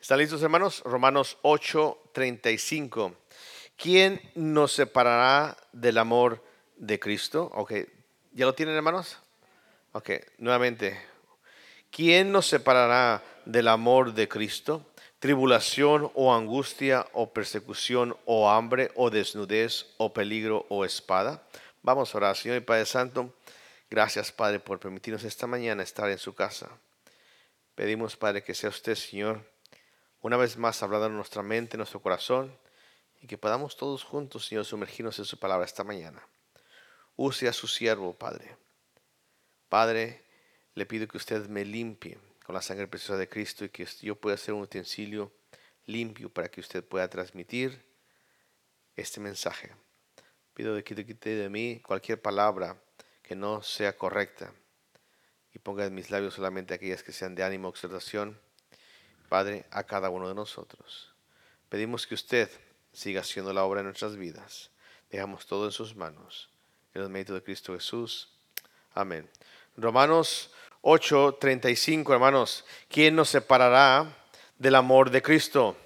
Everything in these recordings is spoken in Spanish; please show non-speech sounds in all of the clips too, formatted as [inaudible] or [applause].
¿Están listos, hermanos? Romanos 8, 35. ¿Quién nos separará del amor de Cristo? Ok, ¿ya lo tienen, hermanos? Ok, nuevamente. ¿Quién nos separará del amor de Cristo? Tribulación o angustia o persecución o hambre o desnudez o peligro o espada. Vamos a orar, Señor y Padre Santo. Gracias, Padre, por permitirnos esta mañana estar en su casa. Pedimos, Padre, que sea usted, Señor, una vez más hablando en nuestra mente, en nuestro corazón, y que podamos todos juntos, Señor, sumergirnos en su palabra esta mañana. Use a su siervo, Padre. Padre, le pido que usted me limpie con la sangre preciosa de Cristo y que yo pueda ser un utensilio limpio para que usted pueda transmitir este mensaje. Pido que te quite de mí cualquier palabra que no sea correcta y ponga en mis labios solamente aquellas que sean de ánimo, exhortación Padre, a cada uno de nosotros. Pedimos que usted siga haciendo la obra en nuestras vidas. Dejamos todo en sus manos. En el mérito de Cristo Jesús. Amén. Romanos 8, 35, hermanos. ¿Quién nos separará del amor de Cristo?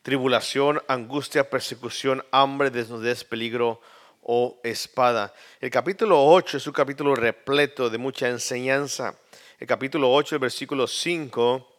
Tribulación, angustia, persecución, hambre, desnudez, peligro o espada. El capítulo 8 es un capítulo repleto de mucha enseñanza. El capítulo 8, el versículo 5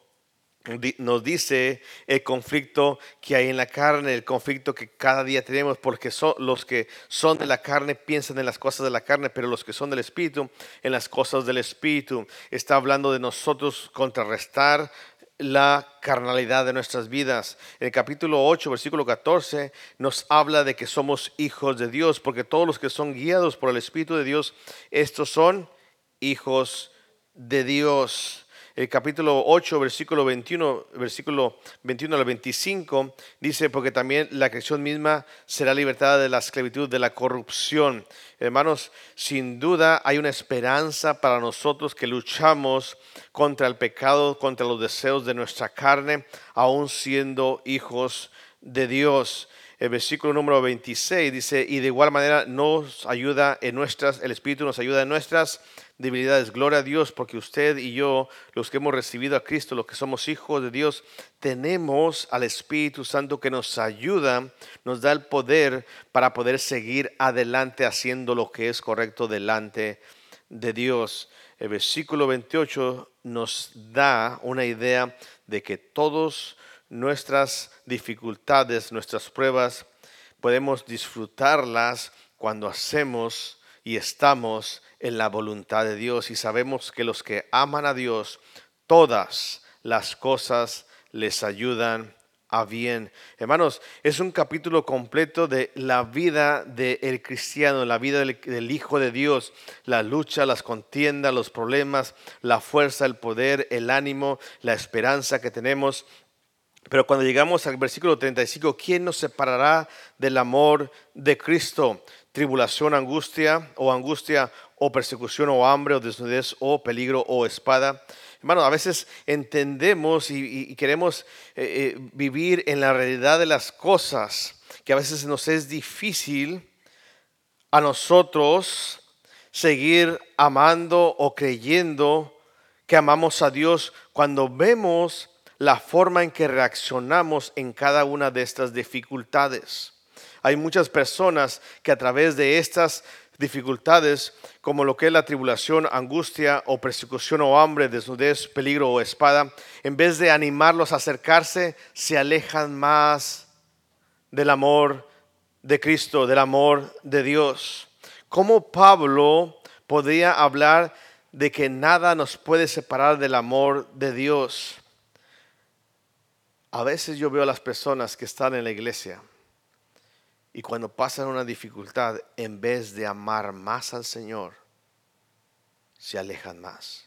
nos dice el conflicto que hay en la carne, el conflicto que cada día tenemos, porque son, los que son de la carne piensan en las cosas de la carne, pero los que son del Espíritu en las cosas del Espíritu. Está hablando de nosotros contrarrestar la carnalidad de nuestras vidas. En el capítulo 8, versículo 14, nos habla de que somos hijos de Dios, porque todos los que son guiados por el Espíritu de Dios, estos son hijos de Dios el capítulo 8, versículo 21, versículo 21 al 25, dice, porque también la creación misma será libertada de la esclavitud, de la corrupción. Hermanos, sin duda hay una esperanza para nosotros que luchamos contra el pecado, contra los deseos de nuestra carne, aún siendo hijos de Dios el versículo número 26 dice, y de igual manera nos ayuda en nuestras, el Espíritu nos ayuda en nuestras debilidades. Gloria a Dios porque usted y yo, los que hemos recibido a Cristo, los que somos hijos de Dios, tenemos al Espíritu Santo que nos ayuda, nos da el poder para poder seguir adelante haciendo lo que es correcto delante de Dios. El versículo 28 nos da una idea de que todos nuestras dificultades, nuestras pruebas, podemos disfrutarlas cuando hacemos y estamos en la voluntad de Dios y sabemos que los que aman a Dios, todas las cosas les ayudan a bien. Hermanos, es un capítulo completo de la vida del cristiano, la vida del, del, Hijo de Dios, la lucha, las contiendas, los problemas, la fuerza, el poder, el ánimo, la esperanza que tenemos pero cuando llegamos al versículo 35, ¿quién nos separará del amor de Cristo? Tribulación, angustia o angustia o persecución o hambre o desnudez o peligro o espada. Hermano, a veces entendemos y, queremos eh, eh, vivir en la realidad de las cosas, que a veces nos es difícil a nosotros seguir amando o creyendo que amamos a Dios cuando vemos la forma en que reaccionamos en cada una de estas dificultades. Hay muchas personas que a través de estas dificultades, como lo que es la tribulación, angustia o persecución o hambre, desnudez, peligro o espada, en vez de animarlos a acercarse, se alejan más del amor de Cristo, del amor de Dios. ¿Cómo Pablo podía hablar de que nada nos puede separar del amor de Dios? A veces yo veo a las personas que están en la iglesia y cuando pasan una dificultad, en vez de amar más al Señor, se alejan más.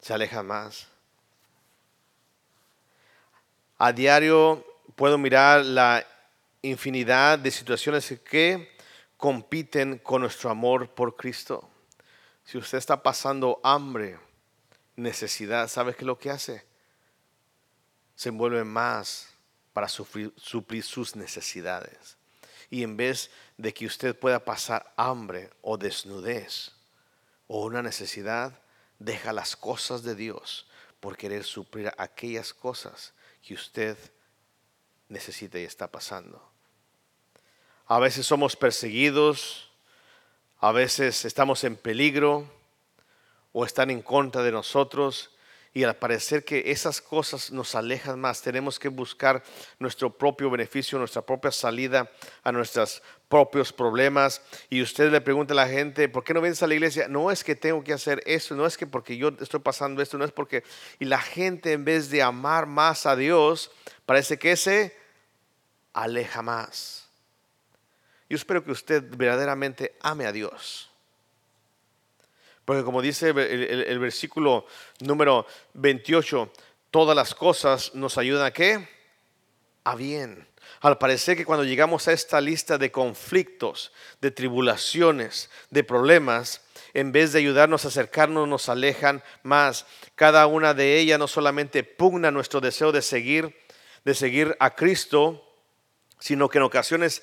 Se alejan más. A diario puedo mirar la infinidad de situaciones que compiten con nuestro amor por Cristo. Si usted está pasando hambre, necesidad, ¿sabe qué es lo que hace? se envuelve más para suplir, sus necesidades. Y en vez de que usted pueda pasar hambre o desnudez o una necesidad, deja las cosas de Dios por querer suplir aquellas cosas que usted necesita y está pasando. A veces somos perseguidos, a veces estamos en peligro o están en contra de nosotros y al parecer que esas cosas nos alejan más, tenemos que buscar nuestro propio beneficio, nuestra propia salida a nuestros propios problemas. Y usted le pregunta a la gente, ¿por qué no vienes a la iglesia? No es que tengo que hacer esto, no es que porque yo estoy pasando esto, no es porque... Y la gente en vez de amar más a Dios, parece que se aleja más. Yo espero que usted verdaderamente ame a Dios. Porque como dice el, versículo número 28, todas las cosas nos ayudan a qué? A bien. Al parecer que cuando llegamos a esta lista de conflictos, de tribulaciones, de problemas, en vez de ayudarnos a acercarnos, nos alejan más. Cada una de ellas no solamente pugna nuestro deseo de seguir, de seguir a Cristo, sino que en ocasiones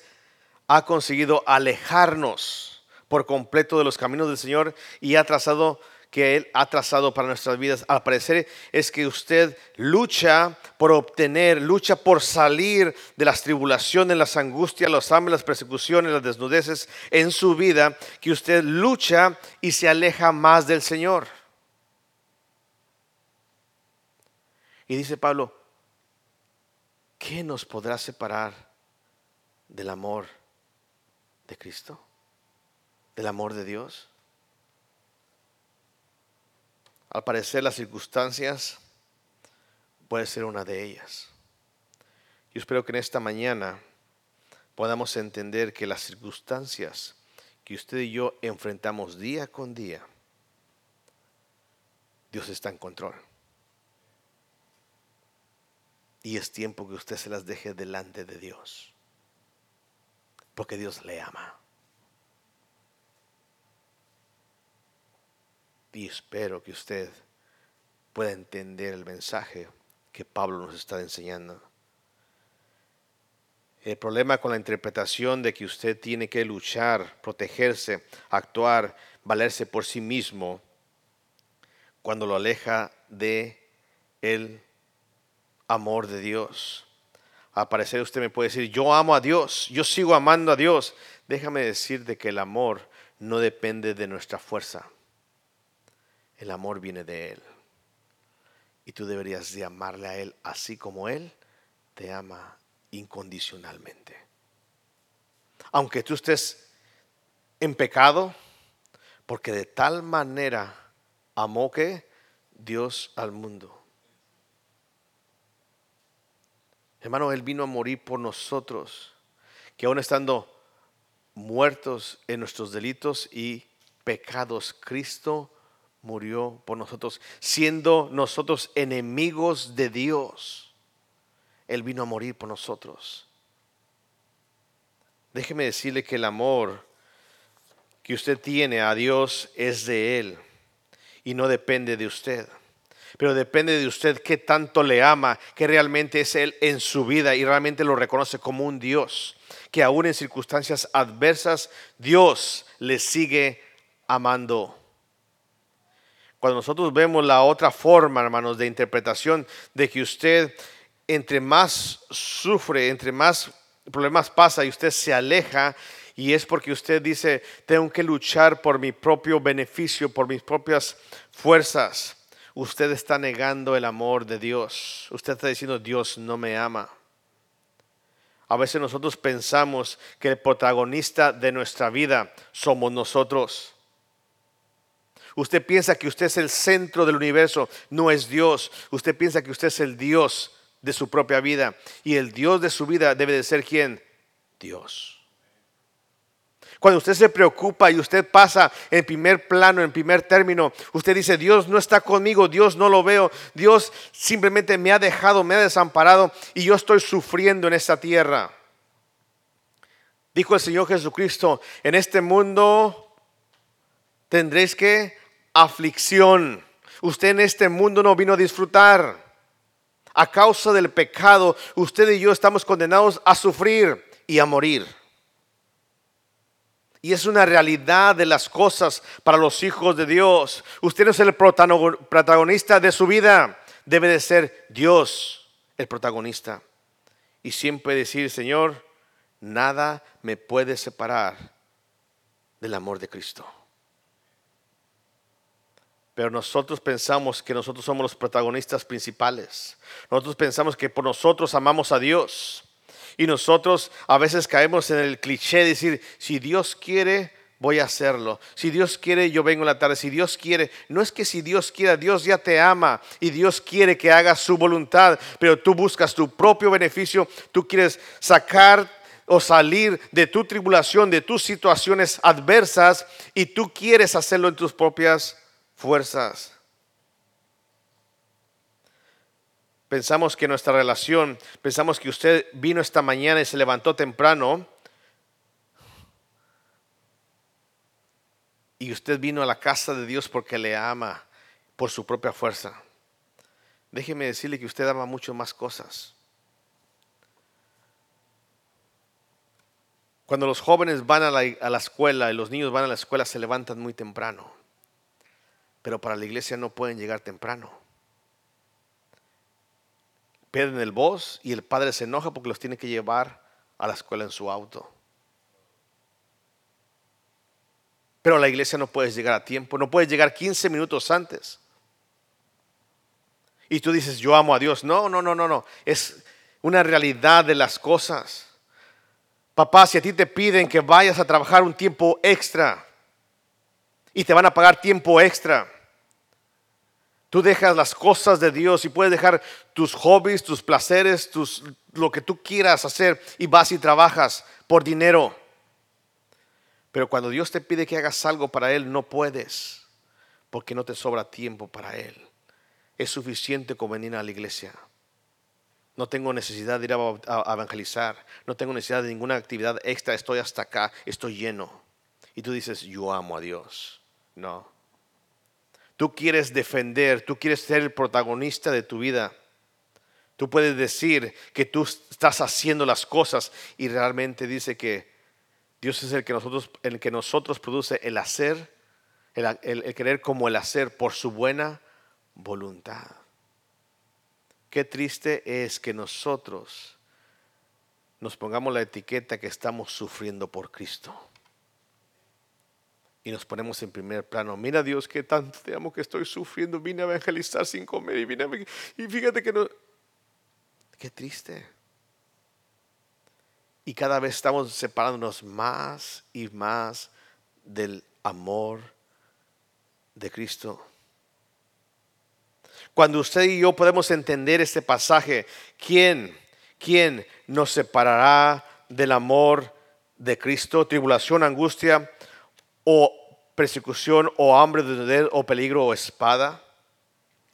ha conseguido alejarnos por completo de los caminos del Señor y ha trazado que Él ha trazado para nuestras vidas. Al parecer es que usted lucha por obtener, lucha por salir de las tribulaciones, las angustias, los hambre, las persecuciones, las desnudeces en su vida, que usted lucha y se aleja más del Señor. Y dice Pablo, ¿qué nos podrá separar del amor de Cristo? Del amor de Dios? Al parecer las circunstancias puede ser una de ellas. Yo espero que en esta mañana podamos entender que las circunstancias que usted y yo enfrentamos día con día, Dios está en control. Y es tiempo que usted se las deje delante de Dios. Porque Dios le ama. Y espero que usted pueda entender el mensaje que Pablo nos está enseñando. El problema con la interpretación de que usted tiene que luchar, protegerse, actuar, valerse por sí mismo, cuando lo aleja de el amor de Dios. Al parecer usted me puede decir, yo amo a Dios, yo sigo amando a Dios. Déjame decirte que el amor no depende de nuestra fuerza. El amor viene de Él. Y tú deberías de amarle a Él así como Él te ama incondicionalmente. Aunque tú estés en pecado, porque de tal manera amó que Dios al mundo. Hermano, Él vino a morir por nosotros, que aún estando muertos en nuestros delitos y pecados, Cristo murió por nosotros, siendo nosotros enemigos de Dios. Él vino a morir por nosotros. Déjeme decirle que el amor que usted tiene a Dios es de Él y no depende de usted. Pero depende de usted qué tanto le ama, que realmente es Él en su vida y realmente lo reconoce como un Dios, que aún en circunstancias adversas Dios le sigue amando. Cuando nosotros vemos la otra forma, hermanos, de interpretación de que usted entre más sufre, entre más problemas pasa y usted se aleja, y es porque usted dice, tengo que luchar por mi propio beneficio, por mis propias fuerzas. Usted está negando el amor de Dios. Usted está diciendo, Dios no me ama. A veces nosotros pensamos que el protagonista de nuestra vida somos nosotros. Usted piensa que usted es el centro del universo, no es Dios. Usted piensa que usted es el Dios de su propia vida. Y el Dios de su vida debe de ser quién? Dios. Cuando usted se preocupa y usted pasa en primer plano, en primer término, usted dice, Dios no está conmigo, Dios no lo veo, Dios simplemente me ha dejado, me ha desamparado y yo estoy sufriendo en esta tierra. Dijo el Señor Jesucristo, en este mundo tendréis que aflicción. Usted en este mundo no vino a disfrutar. A causa del pecado, usted y yo estamos condenados a sufrir y a morir. Y es una realidad de las cosas para los hijos de Dios. Usted no es el protagonista de su vida. debe de ser Dios el protagonista. Y siempre decir, Señor, nada me puede separar del amor de Cristo. Pero nosotros pensamos que nosotros somos los protagonistas principales. Nosotros pensamos que por nosotros amamos a Dios. Y nosotros a veces caemos en el cliché de decir, si Dios quiere, voy a hacerlo. Si Dios quiere, yo vengo en la tarde. Si Dios quiere, no es que si Dios quiera, Dios ya te ama y Dios quiere que hagas su voluntad, pero tú buscas tu propio beneficio, tú quieres sacar o salir de tu tribulación, de tus situaciones adversas y tú quieres hacerlo en tus propias fuerzas. Pensamos que nuestra relación, pensamos que usted vino esta mañana y se levantó temprano y usted vino a la casa de Dios porque le ama por su propia fuerza. Déjeme decirle que usted ama mucho más cosas. Cuando los jóvenes van a la, a la, escuela y los niños van a la escuela se levantan muy temprano pero para la iglesia no pueden llegar temprano. Pierden el voz y el padre se enoja porque los tiene que llevar a la escuela en su auto. Pero la iglesia no puedes llegar a tiempo, no puedes llegar 15 minutos antes. Y tú dices, yo amo a Dios. No, no, no, no, no. Es una realidad de las cosas. Papá, si a ti te piden que vayas a trabajar un tiempo extra, y te van a pagar tiempo extra. Tú dejas las cosas de Dios y puedes dejar tus hobbies, tus placeres, tus, lo que tú quieras hacer y vas y trabajas por dinero. Pero cuando Dios te pide que hagas algo para Él, no puedes, porque no te sobra tiempo para Él. Es suficiente con venir a la iglesia. No tengo necesidad de ir a evangelizar. No tengo necesidad de ninguna actividad extra. Estoy hasta acá. Estoy lleno. Y tú dices, yo amo a Dios. No. Tú quieres defender, tú quieres ser el protagonista de tu vida. Tú puedes decir que tú estás haciendo las cosas y realmente dice que Dios es el que nosotros, el que nosotros produce el hacer, el, el querer como el hacer por su buena voluntad. Qué triste es que nosotros nos pongamos la etiqueta que estamos sufriendo por Cristo y nos ponemos en primer plano. Mira Dios, qué tanto te amo que estoy sufriendo. Vine a evangelizar sin comer y y fíjate que no. Qué triste. Y cada vez estamos separándonos más y más del amor de Cristo. Cuando usted y yo podemos entender este pasaje, ¿quién, quién nos separará del amor de Cristo? Tribulación, angustia o persecución o hambre, de o peligro o espada.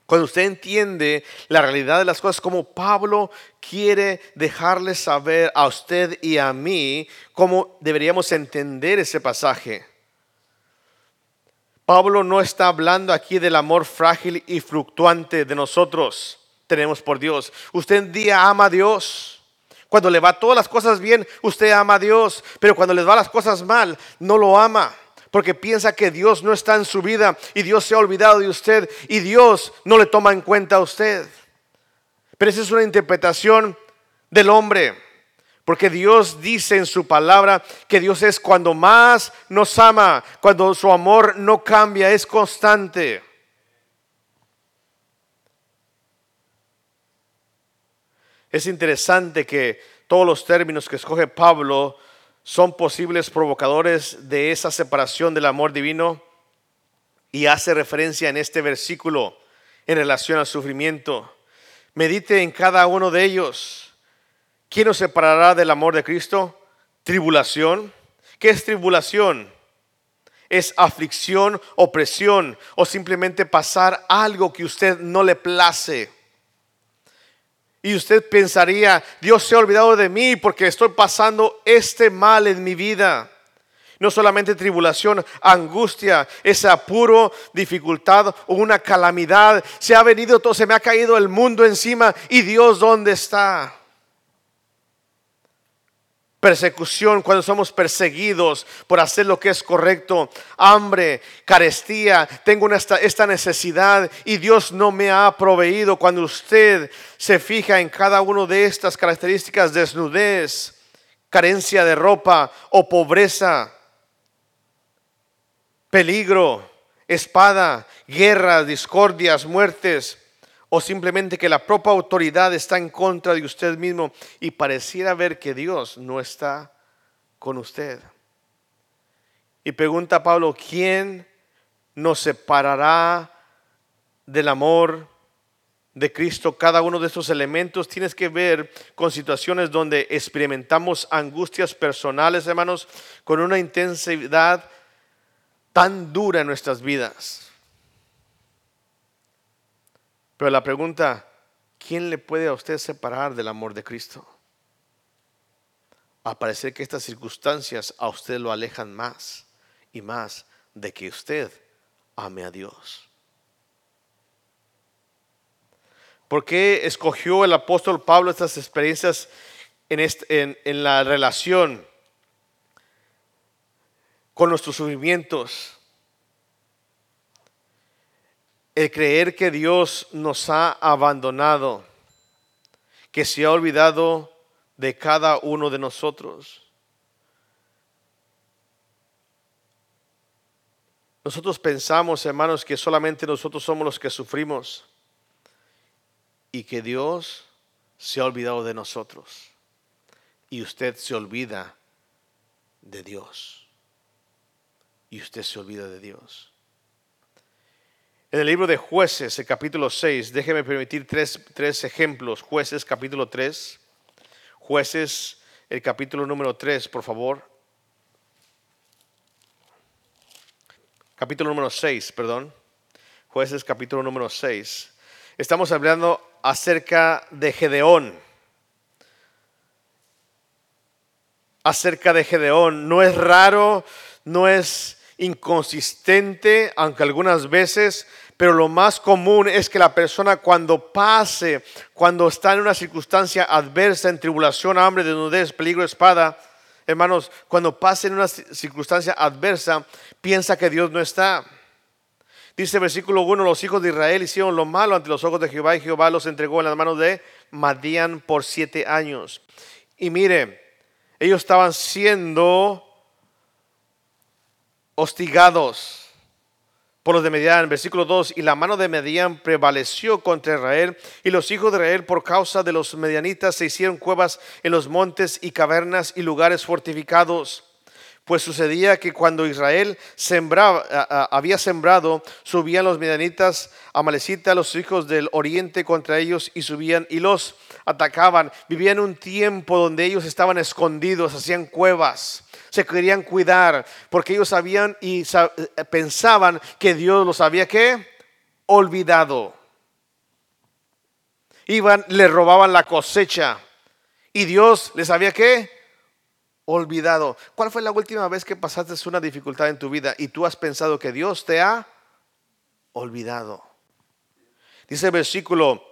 Cuando usted entiende la realidad de las cosas, como Pablo quiere dejarle saber a usted y a mí cómo deberíamos entender ese pasaje. Pablo no está hablando aquí del amor frágil y fluctuante de nosotros tenemos por Dios. Usted un día ama a Dios. Cuando le va todas las cosas bien, usted ama a Dios. Pero cuando le va las cosas mal, no lo ama porque piensa que Dios no está en su vida y Dios se ha olvidado de usted y Dios no le toma en cuenta a usted. Pero esa es una interpretación del hombre, porque Dios dice en su palabra que Dios es cuando más nos ama, cuando su amor no cambia, es constante. Es interesante que todos los términos que escoge Pablo son posibles provocadores de esa separación del amor divino y hace referencia en este versículo en relación al sufrimiento. Medite en cada uno de ellos. ¿Quién nos separará del amor de Cristo? Tribulación. ¿Qué es tribulación? Es aflicción, opresión o simplemente pasar algo que usted no le place. Y usted pensaría, Dios se ha olvidado de mí porque estoy pasando este mal en mi vida. No solamente tribulación, angustia, ese apuro, dificultad o una calamidad. Se ha venido todo, se me ha caído el mundo encima y Dios dónde está. Persecución, cuando somos perseguidos por hacer lo que es correcto, hambre, carestía, tengo esta, necesidad y Dios no me ha proveído. Cuando usted se fija en cada una de estas características, desnudez, carencia de ropa o pobreza, peligro, espada, guerras, discordias, muertes, o simplemente que la propia autoridad está en contra de usted mismo y pareciera ver que Dios no está con usted. Y pregunta Pablo, ¿quién nos separará del amor de Cristo? Cada uno de estos elementos tienes que ver con situaciones donde experimentamos angustias personales, hermanos, con una intensidad tan dura en nuestras vidas pero la pregunta, ¿quién le puede a usted separar del amor de Cristo? A parecer que estas circunstancias a usted lo alejan más y más de que usted ame a Dios. ¿Por qué escogió el apóstol Pablo estas experiencias en, en la relación con nuestros sufrimientos? El creer que Dios nos ha abandonado, que se ha olvidado de cada uno de nosotros. Nosotros pensamos, hermanos, que solamente nosotros somos los que sufrimos y que Dios se ha olvidado de nosotros. Y usted se olvida de Dios. Y usted se olvida de Dios. En el libro de jueces, el capítulo 6, déjeme permitir tres, tres ejemplos. Jueces, capítulo 3. Jueces, el capítulo número 3, por favor. Capítulo número 6, perdón. Jueces, capítulo número 6. Estamos hablando acerca de Gedeón. Acerca de Gedeón. No es raro, no es inconsistente, aunque algunas veces, pero lo más común es que la persona cuando pase, cuando está en una circunstancia adversa, en tribulación, hambre, desnudez, peligro, espada, hermanos, cuando pase en una circunstancia adversa, piensa que Dios no está. Dice versículo 1, los hijos de Israel hicieron lo malo ante los ojos de Jehová y Jehová los entregó en las manos de Madián por siete años. Y mire, ellos estaban siendo hostigados por los de Medián. Versículo 2, y la mano de Medián prevaleció contra Israel, y los hijos de Israel por causa de los medianitas se hicieron cuevas en los montes y cavernas y lugares fortificados. Pues sucedía que cuando Israel sembraba, había sembrado, subían los medianitas, amalecita, los hijos del oriente contra ellos y subían y los atacaban. Vivían un tiempo donde ellos estaban escondidos, hacían cuevas se querían cuidar, porque ellos sabían y eh, pensaban que Dios los había que olvidado. Iban, le robaban la cosecha y Dios les había que olvidado. ¿Cuál fue la última vez que pasaste una dificultad en tu vida y tú has pensado que Dios te ha olvidado? Dice el versículo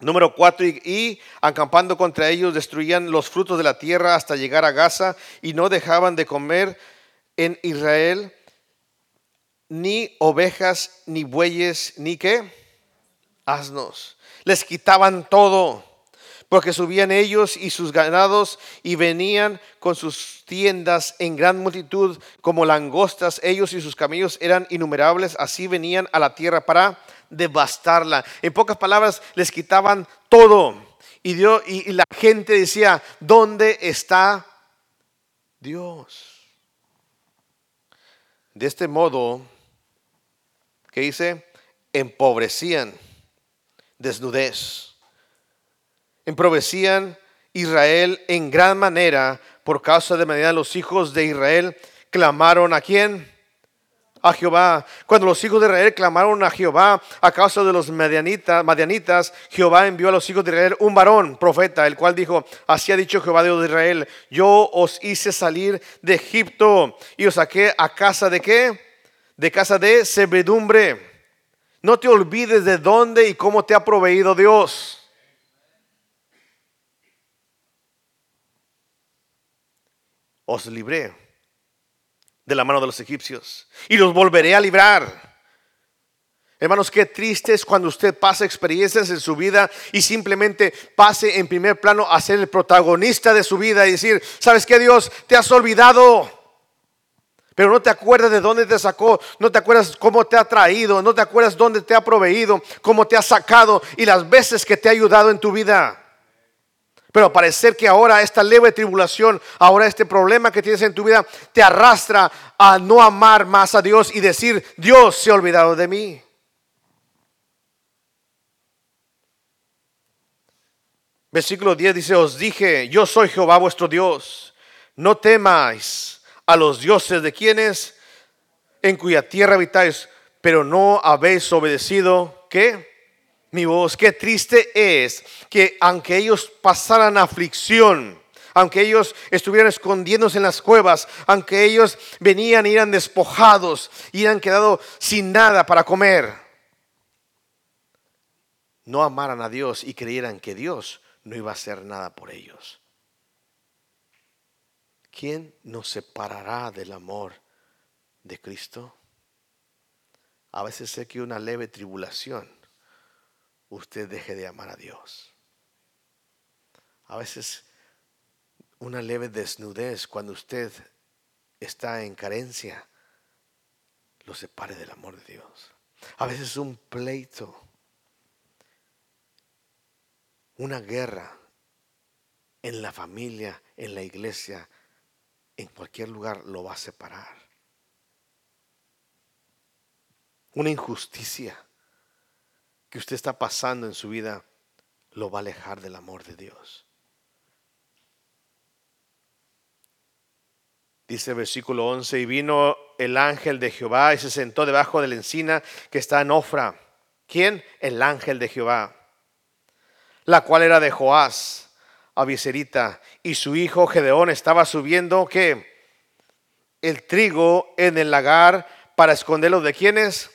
Número cuatro, y, acampando contra ellos destruían los frutos de la tierra hasta llegar a Gaza y no dejaban de comer en Israel ni ovejas, ni bueyes, ni qué, asnos. Les quitaban todo, porque subían ellos y sus ganados y venían con sus tiendas en gran multitud como langostas. Ellos y sus camellos eran innumerables, así venían a la tierra para devastarla. En pocas palabras, les quitaban todo. Y, Dios, y, la gente decía, ¿dónde está Dios? De este modo, ¿qué dice? Empobrecían, desnudez. Empobrecían Israel en gran manera por causa de manera los hijos de Israel clamaron a quién? A Jehová. Cuando los hijos de Israel clamaron a Jehová a causa de los madianitas, madianitas, Jehová envió a los hijos de Israel un varón, profeta, el cual dijo, así ha dicho Jehová Dios de Israel, yo os hice salir de Egipto y os saqué a casa de qué? De casa de servidumbre. No te olvides de dónde y cómo te ha proveído Dios. os libré de la mano de los egipcios y los volveré a librar. Hermanos, qué triste es cuando usted pasa experiencias en su vida y simplemente pase en primer plano a ser el protagonista de su vida y decir, ¿sabes qué Dios? Te has olvidado. Pero no te acuerdas de dónde te sacó, no te acuerdas cómo te ha traído, no te acuerdas dónde te ha proveído, cómo te ha sacado y las veces que te ha ayudado en tu vida. Pero parecer que ahora esta leve tribulación, ahora este problema que tienes en tu vida, te arrastra a no amar más a Dios y decir, Dios se ha olvidado de mí. Versículo 10 dice, os dije, yo soy Jehová vuestro Dios, no temáis a los dioses de quienes en cuya tierra habitáis, pero no habéis obedecido, ¿qué? Mi voz, qué triste es que aunque ellos pasaran aflicción, aunque ellos estuvieran escondiéndose en las cuevas, aunque ellos venían y eran despojados y han quedado sin nada para comer, no amaran a Dios y creyeran que Dios no iba a hacer nada por ellos. ¿Quién nos separará del amor de Cristo? A veces sé que una leve tribulación usted deje de amar a Dios. A veces una leve desnudez cuando usted está en carencia lo separe del amor de Dios. A veces un pleito una guerra en la familia, en la iglesia, en cualquier lugar lo va a separar. Una injusticia que usted está pasando en su vida lo va a alejar del amor de Dios. Dice el versículo 11, y vino el ángel de Jehová y se sentó debajo de la encina que está en Ofra. ¿Quién? El ángel de Jehová la cual era de Joás, Abiserita, y su hijo Gedeón estaba subiendo que el trigo en el lagar para esconderlo de quienes?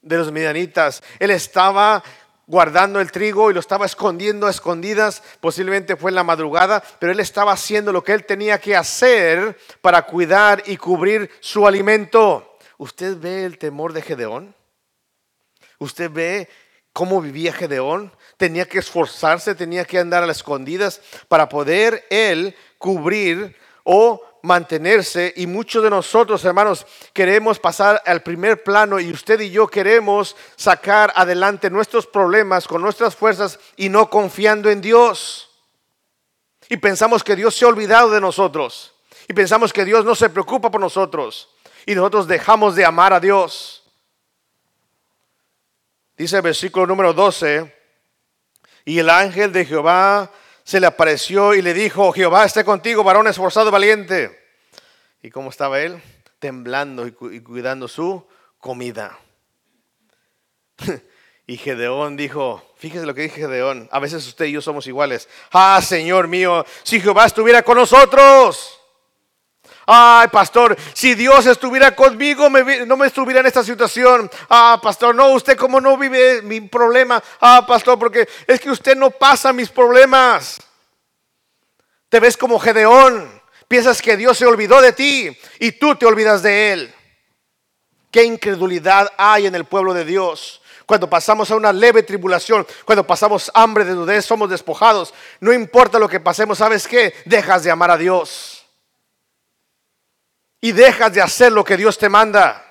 De los medianitas. Él estaba guardando el trigo y lo estaba escondiendo a escondidas, posiblemente fue en la madrugada, pero él estaba haciendo lo que él tenía que hacer para cuidar y cubrir su alimento. ¿Usted ve el temor de Gedeón? ¿Usted ve cómo vivía Gedeón? tenía que esforzarse, tenía que andar a las escondidas para poder él cubrir o mantenerse y muchos de nosotros, hermanos, queremos pasar al primer plano y usted y yo queremos sacar adelante nuestros problemas con nuestras fuerzas y no confiando en Dios. Y pensamos que Dios se ha olvidado de nosotros. Y pensamos que Dios no se preocupa por nosotros. Y nosotros dejamos de amar a Dios. Dice el versículo número 12, y el ángel de Jehová se le apareció y le dijo, Jehová esté contigo, varón esforzado, valiente. ¿Y cómo estaba él? Temblando y cuidando su comida. [laughs] Y Gedeón dijo, fíjese lo que dije Gedeón, a veces usted y yo somos iguales. Ah, Señor mío, si Jehová estuviera con nosotros. Ay, pastor, si Dios estuviera conmigo, no me estuviera en esta situación. Ah, pastor, no, usted como no vive mi problema. Ah, pastor, porque es que usted no pasa mis problemas. Te ves como Gedeón. Piensas que Dios se olvidó de ti y tú te olvidas de Él. Qué incredulidad hay en el pueblo de Dios. Cuando pasamos a una leve tribulación, cuando pasamos hambre, de desnudez, somos despojados. No importa lo que pasemos, ¿sabes qué? Dejas de amar a Dios y dejas de hacer lo que Dios te manda.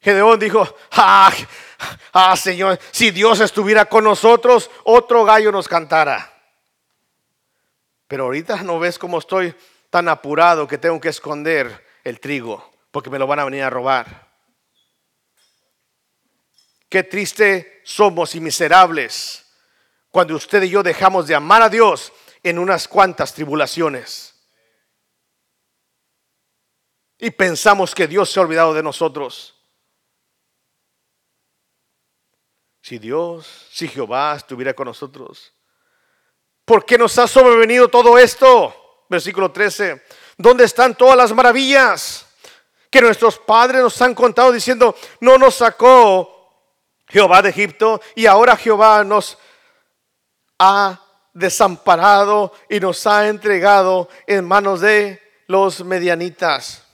Gedeón dijo, ah, ah, Señor, si Dios estuviera con nosotros, otro gallo nos cantara. Pero ahorita no ves cómo estoy tan apurado que tengo que esconder el trigo, porque me lo van a venir a robar. Qué triste somos y miserables cuando usted y yo dejamos de amar a Dios en unas cuantas tribulaciones y pensamos que Dios se ha olvidado de nosotros. Si Dios, si Jehová estuviera con nosotros, ¿por qué nos ha sobrevenido todo esto? Versículo 13. ¿Dónde están todas las maravillas que nuestros padres nos han contado diciendo, no nos sacó Jehová de Egipto y ahora Jehová nos ha desamparado y nos ha entregado en manos de los medianitas.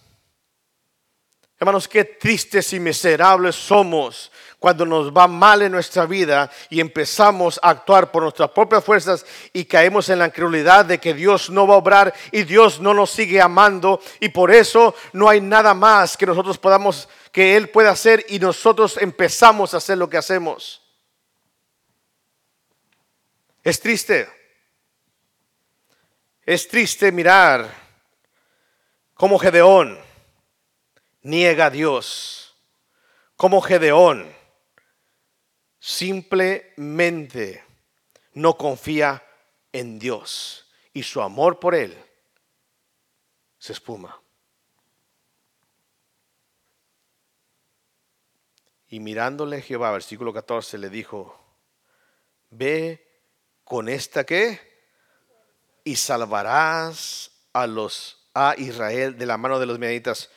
Hermanos, qué tristes y miserables somos cuando nos va mal en nuestra vida y empezamos a actuar por nuestras propias fuerzas y caemos en la incredulidad de que Dios no va a obrar y Dios no nos sigue amando y por eso no hay nada más que nosotros podamos, que Él pueda hacer y nosotros empezamos a hacer lo que hacemos. Es triste. Es triste mirar cómo Gedeón niega a Dios, como Gedeón. Simplemente no confía en Dios y su amor por él se espuma. Y mirándole Jehová, versículo 14, le dijo, ve con esta que y salvarás a los a Israel de la mano de los medianitas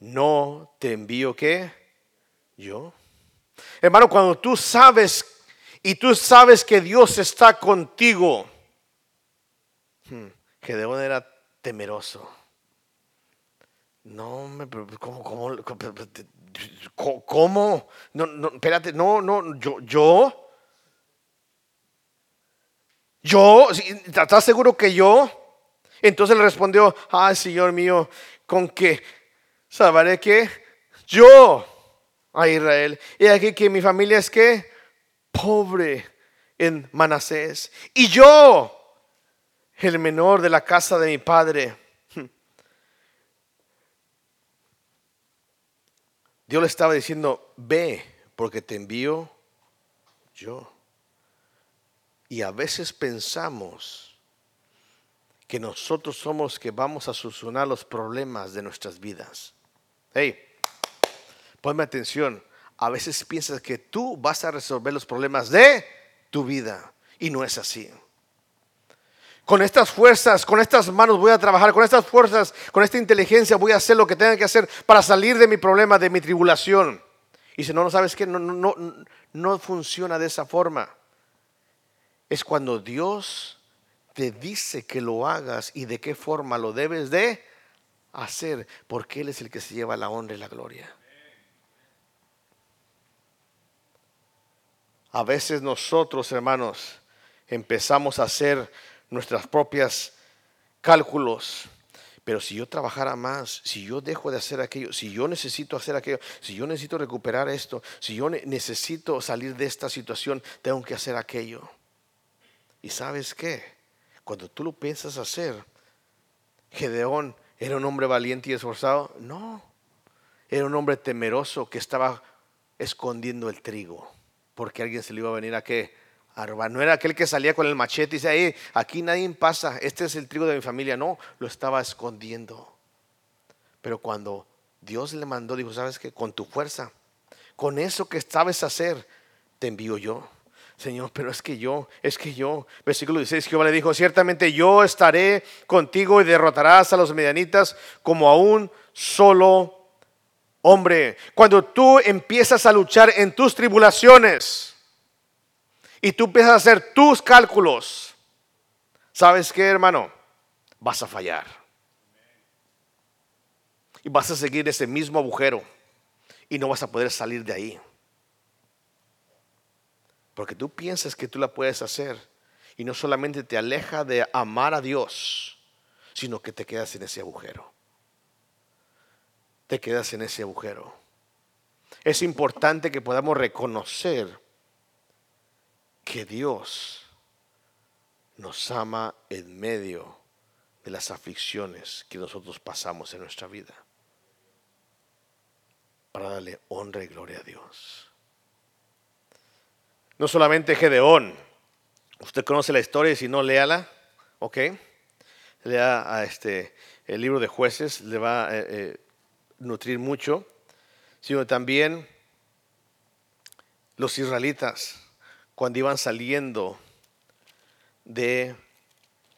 no te envío qué? Yo. Hermano, cuando tú sabes y tú sabes que Dios está contigo, hmm, que de era temeroso. No, ¿cómo? ¿Cómo? ¿Cómo? No, no, espérate, no, no, yo, yo. ¿Yo? ¿Estás seguro que yo? Entonces le respondió, ay Señor mío, con que ¿Sabré que yo a Israel. Y aquí que mi familia es que pobre en Manasés. Y yo, el menor de la casa de mi padre. [laughs] Dios le estaba diciendo, ve, porque te envío yo. Y a veces pensamos que nosotros somos que vamos a solucionar los problemas de nuestras vidas. Hey, ponme atención. A veces piensas que tú vas a resolver los problemas de tu vida y no es así. Con estas fuerzas, con estas manos voy a trabajar, con estas fuerzas, con esta inteligencia voy a hacer lo que tenga que hacer para salir de mi problema, de mi tribulación. Y si no, no sabes que no, no, no funciona de esa forma. Es cuando Dios te dice que lo hagas y de qué forma lo debes de hacer, porque Él es el que se lleva la honra y la gloria. A veces nosotros, hermanos, empezamos a hacer nuestras propias cálculos. Pero si yo trabajara más, si yo dejo de hacer aquello, si yo necesito hacer aquello, si yo necesito recuperar esto, si yo necesito salir de esta situación, tengo que hacer aquello. ¿Y sabes qué? Cuando tú lo piensas hacer, Gedeón ¿Era un hombre valiente y esforzado? No. Era un hombre temeroso que estaba escondiendo el trigo. Porque alguien se le iba a venir a qué? No era aquel que salía con el machete y decía, aquí nadie pasa, este es el trigo de mi familia. No, lo estaba escondiendo. Pero cuando Dios le mandó, dijo, ¿sabes qué? Con tu fuerza, con eso que sabes hacer, te envío yo. Señor, pero es que yo, es que yo, versículo 16, Jehová le dijo, ciertamente yo estaré contigo y derrotarás a los medianitas como a un solo hombre. Cuando tú empiezas a luchar en tus tribulaciones y tú empiezas a hacer tus cálculos, ¿sabes qué, hermano? Vas a fallar. Y vas a seguir ese mismo agujero y no vas a poder salir de ahí. Porque tú piensas que tú la puedes hacer y no solamente te aleja de amar a Dios, sino que te quedas en ese agujero. Te quedas en ese agujero. Es importante que podamos reconocer que Dios nos ama en medio de las aflicciones que nosotros pasamos en nuestra vida para darle honra y gloria a Dios. No solamente Gedeón. Usted conoce la historia y si no, léala. ¿Ok? Lea a este, el libro de jueces, le va a eh, eh, nutrir mucho. Sino también los israelitas, cuando iban saliendo de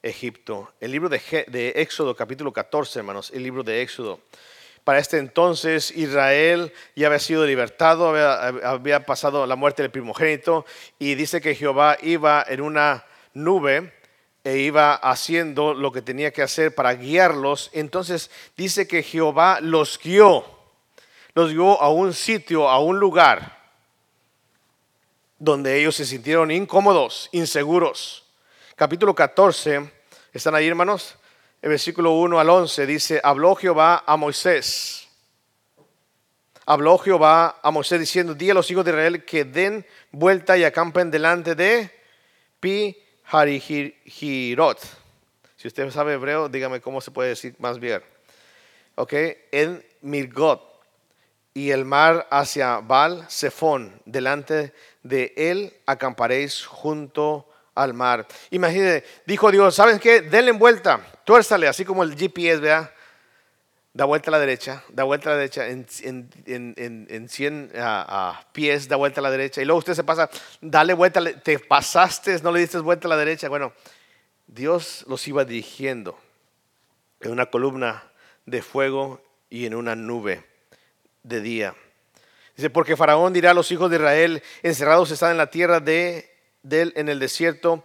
Egipto. El libro de, de Éxodo, capítulo 14, hermanos, el libro de Éxodo. Para este entonces Israel ya había sido libertado, había, pasado la muerte del primogénito y dice que Jehová iba en una nube e iba haciendo lo que tenía que hacer para guiarlos, entonces dice que Jehová los guió, los guió a un sitio, a un lugar donde ellos se sintieron incómodos, inseguros. Capítulo 14, ¿están ahí hermanos? El versículo 1 al 11 dice, habló Jehová a Moisés. Habló Jehová a Moisés diciendo, di a los hijos de Israel que den vuelta y acampen delante de Pi Harihirot. Si usted sabe hebreo, dígame cómo se puede decir más bien. Ok, en Mirgot y el mar hacia Baal Zephon, delante de él acamparéis junto al mar. Imagínense, dijo Dios, ¿saben qué? Denle vuelta, tuérzale, así como el GPS, vea. Da vuelta a la derecha, da vuelta a la derecha, en, en, 100 pies da vuelta a la derecha. Y luego usted se pasa, dale vuelta, te pasaste, no le diste vuelta a la derecha. Bueno, Dios los iba dirigiendo en una columna de fuego y en una nube de día. Dice, porque Faraón dirá a los hijos de Israel, encerrados están en la tierra de, en el desierto,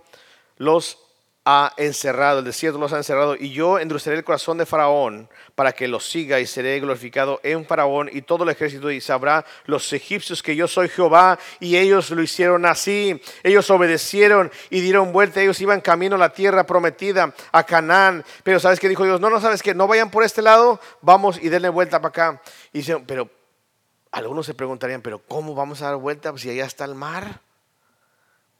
los ha encerrado, el desierto los ha encerrado, y yo endureceré el corazón de Faraón para que los siga y seré glorificado en Faraón y todo el ejército y sabrá los egipcios que yo soy Jehová. Y ellos lo hicieron así, ellos obedecieron y dieron vuelta, ellos iban camino a la tierra prometida, a Canaán, pero sabes que dijo Dios, no, no sabes que no vayan por este lado, vamos y denle vuelta para acá. Y dicen, pero algunos se preguntarían, pero ¿cómo vamos a dar vuelta si allá está el mar?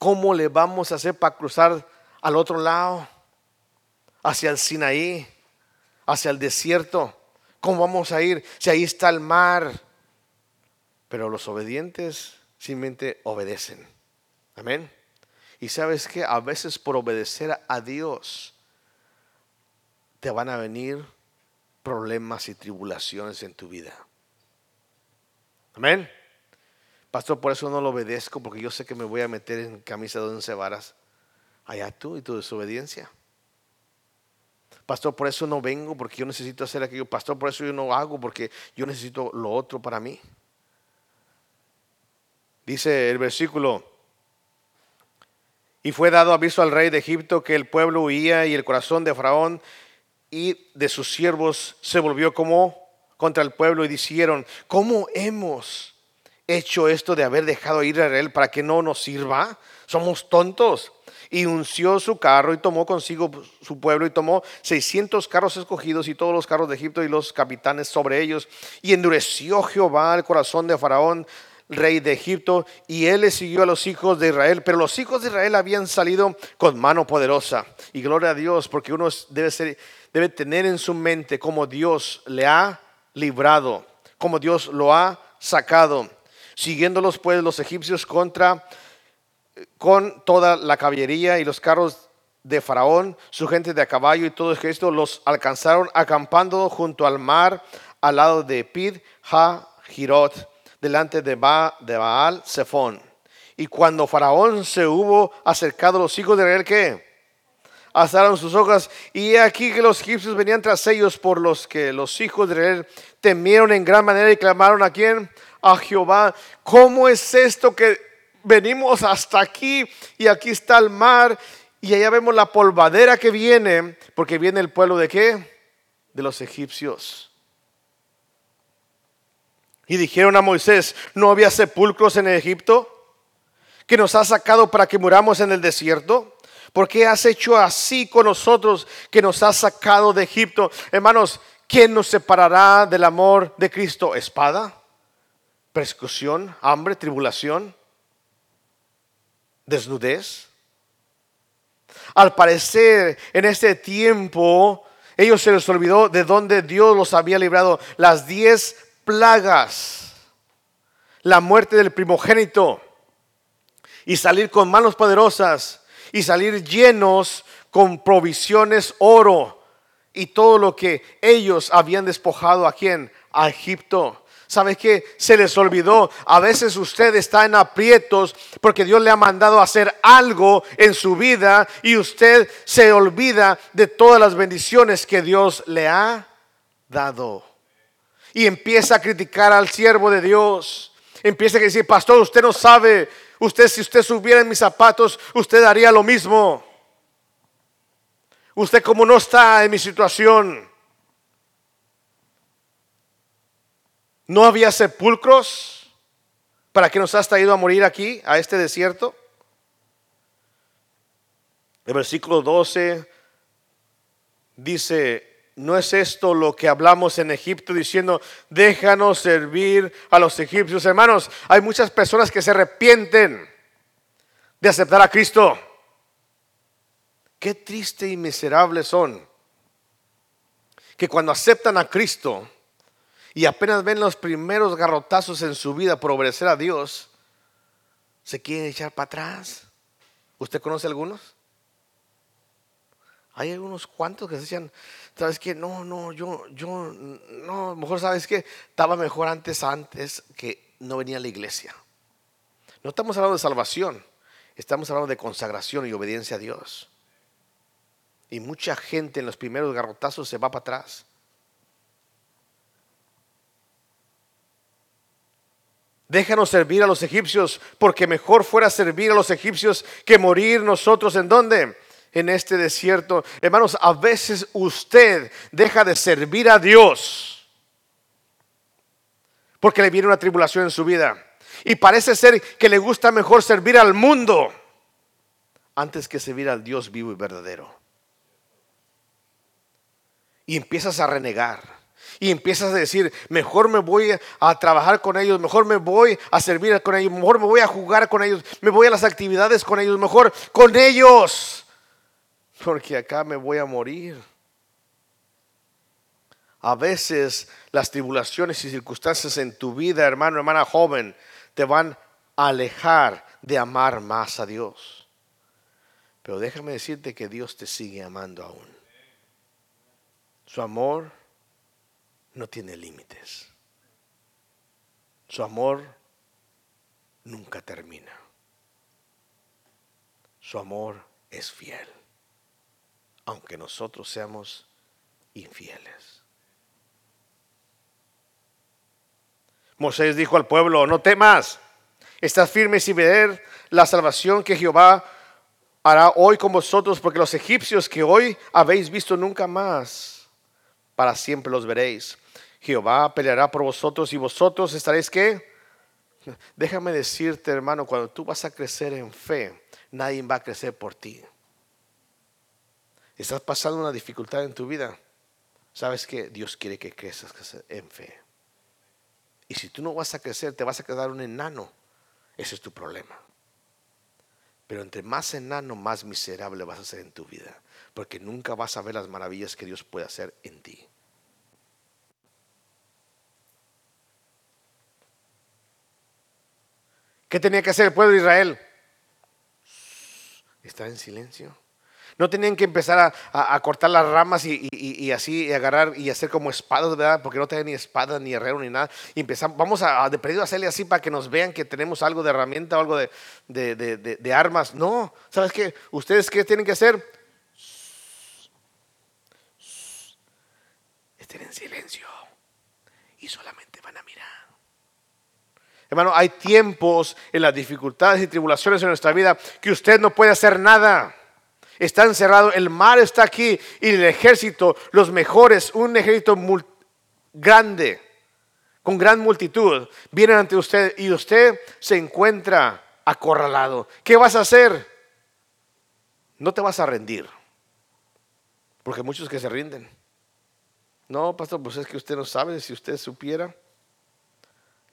¿Cómo le vamos a hacer para cruzar? al otro lado, hacia el Sinaí, hacia el desierto. ¿Cómo vamos a ir si ahí está el mar? Pero los obedientes simplemente obedecen. Amén. Y sabes que a veces por obedecer a Dios te van a venir problemas y tribulaciones en tu vida. Amén. Pastor, por eso no lo obedezco, porque yo sé que me voy a meter en camisa de once varas. Allá tú y tu desobediencia. Pastor, por eso no vengo, porque yo necesito hacer aquello. Pastor, por eso yo no hago, porque yo necesito lo otro para mí. Dice el versículo, y fue dado aviso al rey de Egipto que el pueblo huía y el corazón de Faraón y de sus siervos se volvió como contra el pueblo y dijeron, ¿cómo hemos hecho esto de haber dejado ir a Israel para que no nos sirva? Somos tontos y unció su carro y tomó consigo su pueblo y tomó 600 carros escogidos y todos los carros de Egipto y los capitanes sobre ellos. Y endureció Jehová el corazón de Faraón, rey de Egipto, y él le siguió a los hijos de Israel. Pero los hijos de Israel habían salido con mano poderosa. Y gloria a Dios, porque uno debe, ser, debe tener en su mente cómo Dios le ha librado, cómo Dios lo ha sacado. Siguiéndolos pues los egipcios contra con toda la caballería y los carros de Faraón, su gente de a caballo y todo esto los alcanzaron acampando junto al mar al lado de Pid Ha Girot, delante de, ba, de Baal Zephon. Y cuando Faraón se hubo acercado, los hijos de Israel, ¿qué? Alzaron sus hojas y aquí que los egipcios venían tras ellos, por los que los hijos de Israel temieron en gran manera y clamaron a quién? A Jehová. ¿Cómo es esto que venimos hasta aquí y aquí está el mar y allá vemos la polvadera que viene, porque viene el pueblo de qué? De los egipcios. Y dijeron a Moisés, ¿no había sepulcros en Egipto? Que nos ha sacado para que muramos en el desierto. ¿Por qué has hecho así con nosotros que nos has sacado de Egipto? Hermanos, ¿quién nos separará del amor de Cristo? ¿Espada? ¿Persecución? ¿Hambre? ¿Tribulación? desnudez. Al parecer, en este tiempo, ellos se les olvidó de dónde Dios los había librado. Las diez plagas, la muerte del primogénito, y salir con manos poderosas, y salir llenos con provisiones, oro, y todo lo que ellos habían despojado a quien? A Egipto. ¿Sabe qué? Se les olvidó. A veces usted está en aprietos porque Dios le ha mandado hacer algo en su vida y usted se olvida de todas las bendiciones que Dios le ha dado. Y empieza a criticar al siervo de Dios. Empieza a decir, pastor, usted no sabe. Usted, si usted subiera en mis zapatos, usted haría lo mismo. Usted como no está en mi situación. No había sepulcros para que nos has traído a morir aquí, a este desierto. El versículo 12 dice, ¿no es esto lo que hablamos en Egipto diciendo, déjanos servir a los egipcios? Hermanos, hay muchas personas que se arrepienten de aceptar a Cristo. Qué triste y miserable son que cuando aceptan a Cristo y apenas ven los primeros garrotazos en su vida por obedecer a Dios, se quieren echar para atrás. ¿Usted conoce algunos? Hay algunos cuantos que decían, ¿sabes qué? No, no, yo, yo, no, mejor sabes que estaba mejor antes, antes que no venía a la iglesia. No estamos hablando de salvación, estamos hablando de consagración y obediencia a Dios. Y mucha gente en los primeros garrotazos se va para atrás. Déjanos servir a los egipcios, porque mejor fuera servir a los egipcios que morir nosotros en dónde? En este desierto. Hermanos, a veces usted deja de servir a Dios porque le viene una tribulación en su vida. Y parece ser que le gusta mejor servir al mundo antes que servir al Dios vivo y verdadero y empiezas a renegar. Y empiezas a decir, mejor me voy a trabajar con ellos, mejor me voy a servir con ellos, mejor me voy a jugar con ellos, me voy a las actividades con ellos, mejor con ellos, porque acá me voy a morir. A veces las tribulaciones y circunstancias en tu vida, hermano, hermana joven, te van a alejar de amar más a Dios. Pero déjame decirte que Dios te sigue amando aún. Su amor no tiene límites. Su amor nunca termina. Su amor es fiel, aunque nosotros seamos infieles. Moisés dijo al pueblo, no temas, estás firmes y ver la salvación que Jehová hará hoy con vosotros, porque los egipcios que hoy habéis visto nunca más para siempre los veréis. Jehová peleará por vosotros y vosotros estaréis qué? Déjame decirte, hermano, cuando tú vas a crecer en fe, nadie va a crecer por ti. Estás pasando una dificultad en tu vida. ¿Sabes que Dios quiere que crezcas en fe. Y si tú no vas a crecer, te vas a quedar un enano. Ese es tu problema. Pero entre más enano, más miserable vas a ser en tu vida porque nunca vas a ver las maravillas que Dios puede hacer en ti. ¿Qué tenía que hacer el pueblo de Israel? Estar en silencio. No tenían que empezar a, cortar las ramas y, así agarrar y hacer como espadas, ¿verdad? Porque no tenían ni espada, ni herrero, ni nada. Y empezamos, vamos a, de perdido hacerle así para que nos vean que tenemos algo de herramienta o algo de, de armas. No, ¿sabes qué? ¿Ustedes qué tienen que hacer? en silencio y solamente a. Hermano, hay tiempos en las dificultades y tribulaciones en nuestra vida que usted no puede hacer nada. Está encerrado, el mar está aquí y el ejército, los mejores, un ejército grande, con gran multitud, vienen ante usted y usted se encuentra acorralado. ¿Qué vas a hacer? No te vas a rendir, porque muchos que se rinden. No, pastor, pues es que usted no sabe, si usted supiera.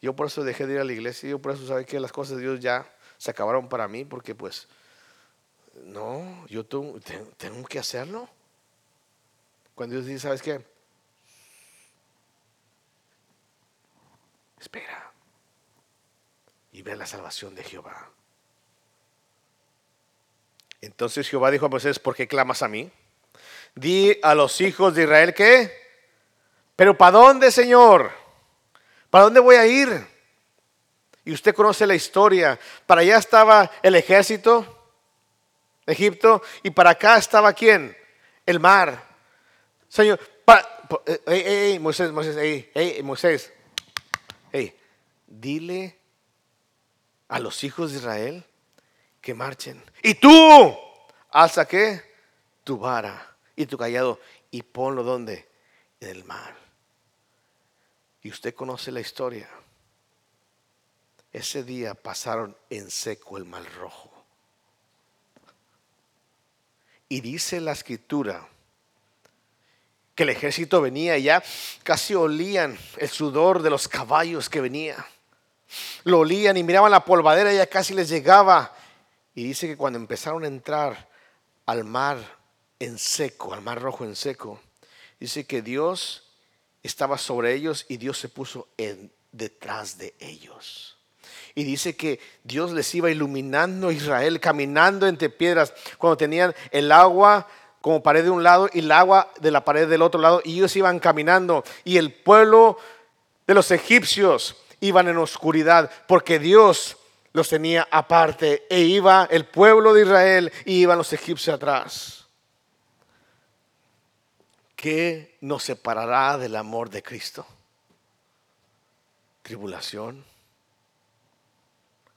Yo por eso dejé de ir a la iglesia, yo por eso sabe que las cosas de Dios ya se acabaron para mí, porque pues, no, yo tengo, tengo que hacerlo. Cuando Dios dice, ¿sabes qué? Espera y ve la salvación de Jehová. Entonces Jehová dijo a Moisés, ¿por qué clamas a mí? Di a los hijos de Israel que pero ¿para dónde, Señor? ¿Para dónde voy a ir? Y usted conoce la historia. Para allá estaba el ejército, Egipto, y para acá estaba quién? El mar. Señor, para, Moisés, Moisés, hey, Moisés, hey, dile a los hijos de Israel que marchen. Y tú, alza qué? Tu vara y tu callado y ponlo donde? En el mar. Y usted conoce la historia. Ese día pasaron en seco el mar rojo. Y dice la escritura que el ejército venía y ya casi olían el sudor de los caballos que venía. Lo olían y miraban la polvadera y ya casi les llegaba. Y dice que cuando empezaron a entrar al mar en seco, al mar rojo en seco, dice que Dios estaba sobre ellos y Dios se puso en, detrás de ellos. Y dice que Dios les iba iluminando a Israel, caminando entre piedras, cuando tenían el agua como pared de un lado y el agua de la pared del otro lado, y ellos iban caminando, y el pueblo de los egipcios iban en oscuridad, porque Dios los tenía aparte, e iba el pueblo de Israel y iban los egipcios atrás. ¿Qué nos separará del amor de Cristo? Tribulación,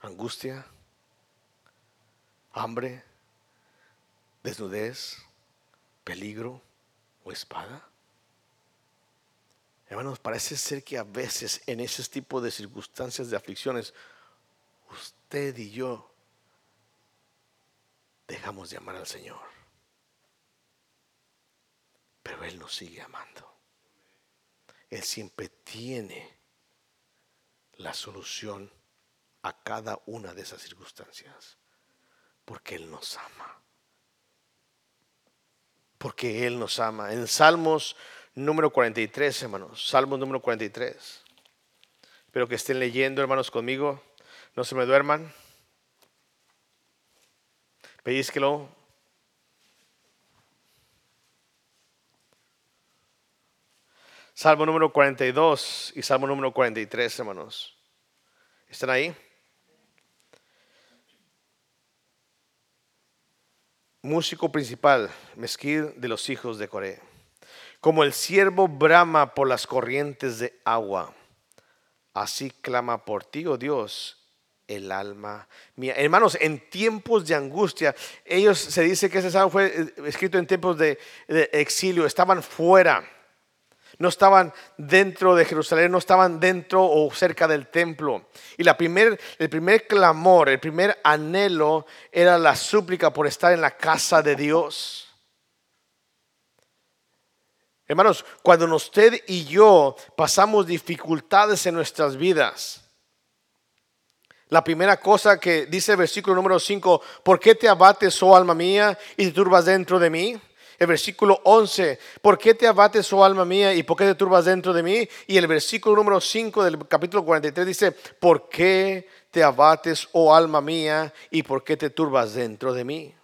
angustia, hambre, desnudez, peligro o espada. Hermanos, parece ser que a veces en ese tipo de circunstancias de aflicciones, usted y yo dejamos de amar al Señor. Pero Él nos sigue amando. Él siempre tiene la solución a cada una de esas circunstancias, porque Él nos ama. Porque Él nos ama. En Salmos número 43, hermanos, Salmos número 43. Espero que estén leyendo, hermanos, conmigo. No se me duerman. Pedísquelo. Salmo número 42 y Salmo número 43, hermanos. ¿Están ahí? músico principal, Mezquir de los hijos de Coré. Como el siervo brama por las corrientes de agua, así clama por ti, oh Dios, el alma mía. Hermanos, en tiempos de angustia, ellos se dice que ese salmo fue eh, escrito en tiempos de, de exilio, estaban fuera no estaban dentro de Jerusalén, no estaban dentro o cerca del templo. Y la primer, el primer clamor, el primer anhelo era la súplica por estar en la casa de Dios. Hermanos, cuando usted y yo pasamos dificultades en nuestras vidas, la primera cosa que dice el versículo número 5, ¿por qué te abates, oh alma mía, y te turbas dentro de mí? El versículo 11, ¿por qué te abates, oh alma mía, y por qué te turbas dentro de mí? Y el versículo número 5 del capítulo 43 dice, ¿por qué te abates, oh alma mía, y por qué te turbas dentro de mí?